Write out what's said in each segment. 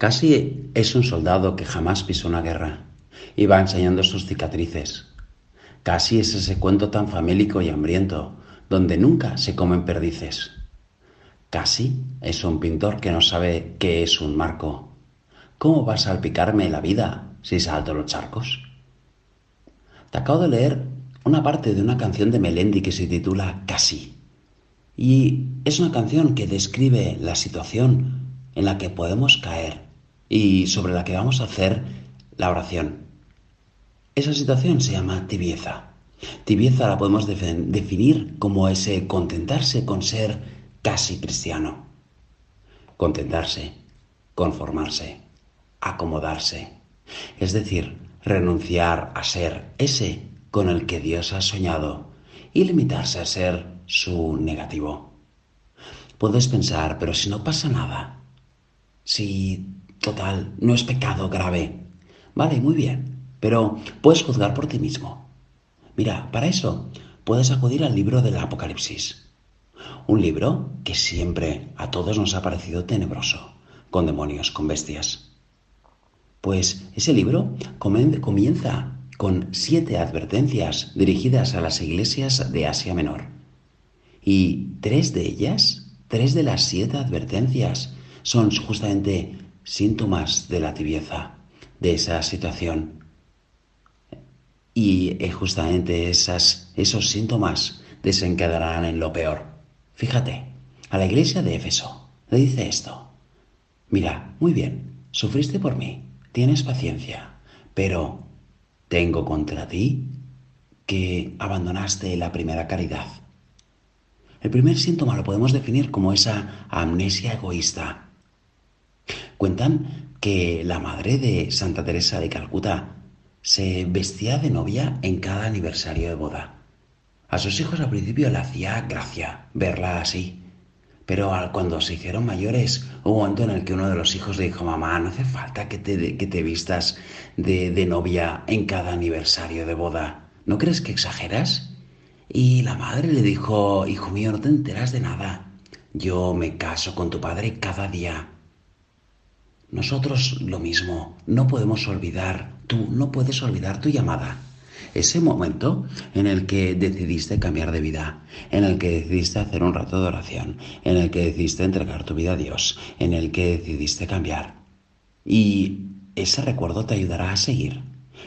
Casi es un soldado que jamás pisó una guerra y va enseñando sus cicatrices. Casi es ese cuento tan famélico y hambriento donde nunca se comen perdices. Casi es un pintor que no sabe qué es un marco. ¿Cómo va a salpicarme la vida si salto los charcos? Te acabo de leer una parte de una canción de Melendi que se titula Casi. Y es una canción que describe la situación en la que podemos caer y sobre la que vamos a hacer la oración. Esa situación se llama tibieza. Tibieza la podemos definir como ese contentarse con ser casi cristiano. Contentarse, conformarse, acomodarse. Es decir, renunciar a ser ese con el que Dios ha soñado y limitarse a ser su negativo. Puedes pensar, pero si no pasa nada, si total no es pecado grave, vale, muy bien, pero puedes juzgar por ti mismo. Mira, para eso puedes acudir al libro del Apocalipsis, un libro que siempre a todos nos ha parecido tenebroso, con demonios, con bestias. Pues ese libro comienza con siete advertencias dirigidas a las iglesias de Asia Menor. Y tres de ellas, tres de las siete advertencias, son justamente síntomas de la tibieza, de esa situación. Y eh, justamente esas, esos síntomas desencadenarán en lo peor. Fíjate, a la iglesia de Éfeso le dice esto. Mira, muy bien, sufriste por mí, tienes paciencia, pero tengo contra ti que abandonaste la primera caridad. El primer síntoma lo podemos definir como esa amnesia egoísta. Cuentan que la madre de Santa Teresa de Calcuta se vestía de novia en cada aniversario de boda. A sus hijos al principio le hacía gracia verla así, pero cuando se hicieron mayores, hubo un momento en el que uno de los hijos le dijo, mamá, no hace falta que te, que te vistas de, de novia en cada aniversario de boda. ¿No crees que exageras? Y la madre le dijo, hijo mío, no te enteras de nada. Yo me caso con tu padre cada día. Nosotros lo mismo, no podemos olvidar, tú no puedes olvidar tu llamada ese momento en el que decidiste cambiar de vida, en el que decidiste hacer un rato de oración, en el que decidiste entregar tu vida a Dios, en el que decidiste cambiar. Y ese recuerdo te ayudará a seguir.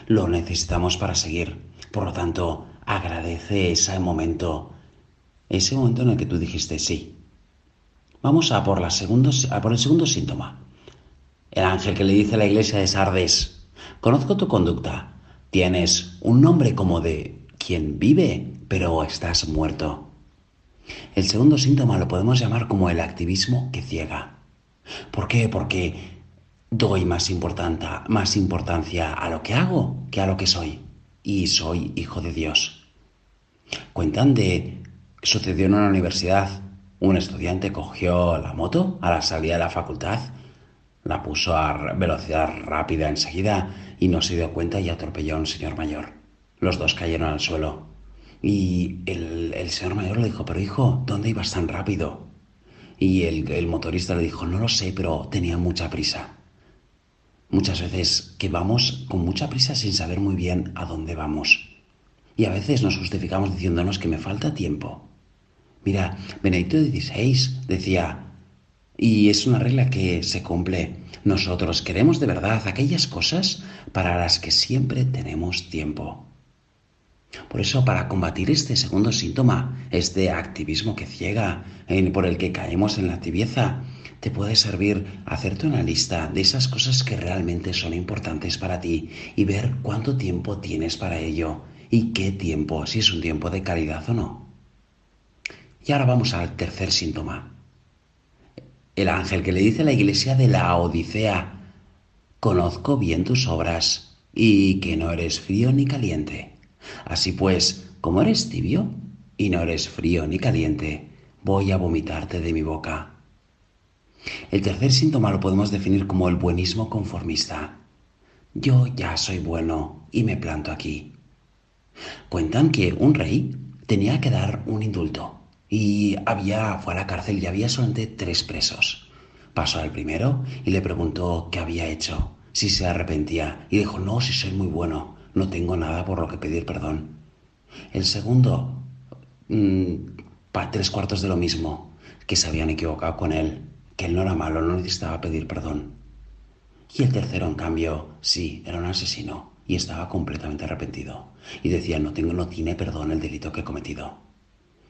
Lo necesitamos para seguir. Por lo tanto, agradece ese momento, ese momento en el que tú dijiste sí. Vamos a por, la a por el segundo síntoma. El ángel que le dice a la iglesia de Sardes, conozco tu conducta, Tienes un nombre como de quien vive, pero estás muerto. El segundo síntoma lo podemos llamar como el activismo que ciega. ¿Por qué? Porque doy más, más importancia a lo que hago que a lo que soy. Y soy hijo de Dios. Cuentan de... Sucedió en una universidad. Un estudiante cogió la moto a la salida de la facultad la puso a velocidad rápida enseguida y no se dio cuenta y atropelló a un señor mayor. Los dos cayeron al suelo. Y el, señor mayor le dijo, pero hijo, ¿dónde ibas tan rápido? Y el, el motorista le dijo, no lo sé, pero tenía mucha prisa. Muchas veces que vamos con mucha prisa sin saber muy bien a dónde vamos. Y a veces nos justificamos diciéndonos que me falta tiempo. Mira, Benedicto XVI decía, y es una regla que se cumple. Nosotros queremos de verdad aquellas cosas para las que siempre tenemos tiempo. Por eso, para combatir este segundo síntoma, este activismo que ciega, por el que caemos en la tibieza, te puede servir hacerte una lista de esas cosas que realmente son importantes para ti y ver cuánto tiempo tienes para ello y qué tiempo, si es un tiempo de calidad o no. Y ahora vamos al tercer síntoma, el ángel que le dice a la iglesia de la Odisea, conozco bien tus obras y que no eres frío ni caliente. Así pues, como eres tibio y no eres frío ni caliente, voy a vomitarte de mi boca. El tercer síntoma lo podemos definir como el buenismo conformista. Yo ya soy bueno y me planto aquí. Cuentan que un rey tenía que dar un indulto y había, fue a la cárcel y había solamente tres presos. Pasó al primero y le preguntó qué había hecho, si se arrepentía, y dijo, no, si soy muy bueno, no tengo nada por lo que pedir perdón. El segundo, mmm, tres cuartos de lo mismo, que se habían equivocado con él, que él no era malo, no necesitaba pedir perdón. Y el tercero, en cambio, sí, era un asesino y estaba completamente arrepentido. Y decía, no, tengo, no tiene perdón el delito que he cometido.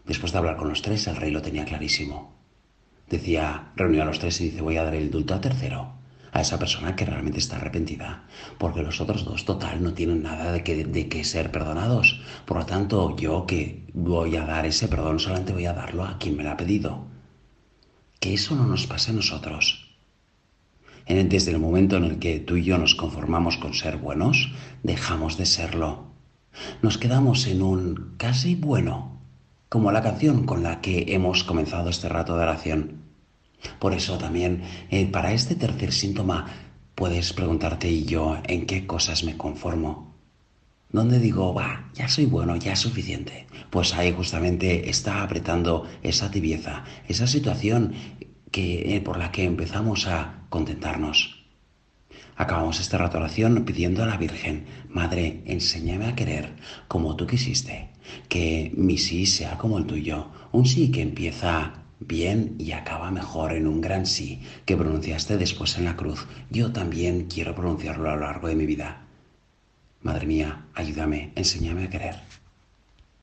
Después de hablar con los tres, el rey lo tenía clarísimo. Decía, reunió a los tres y dice, voy a dar el indulto al tercero, a esa persona que realmente está arrepentida, porque los otros dos, total, no tienen nada de que, de que ser perdonados. Por lo tanto, yo que voy a dar ese perdón, solamente voy a darlo a quien me lo ha pedido. Que eso no nos pase a nosotros desde el momento en el que tú y yo nos conformamos con ser buenos, dejamos de serlo. Nos quedamos en un casi bueno, como la canción con la que hemos comenzado este rato de oración. Por eso también, eh, para este tercer síntoma, puedes preguntarte y yo en qué cosas me conformo. ¿Dónde digo, va, ya soy bueno, ya es suficiente? Pues ahí justamente está apretando esa tibieza, esa situación que, eh, por la que empezamos a contentarnos. Acabamos esta rato oración pidiendo a la Virgen, Madre, enséñame a querer como tú quisiste, que mi sí sea como el tuyo, un sí que empieza bien y acaba mejor en un gran sí que pronunciaste después en la cruz. Yo también quiero pronunciarlo a lo largo de mi vida. Madre mía, ayúdame, enséñame a querer.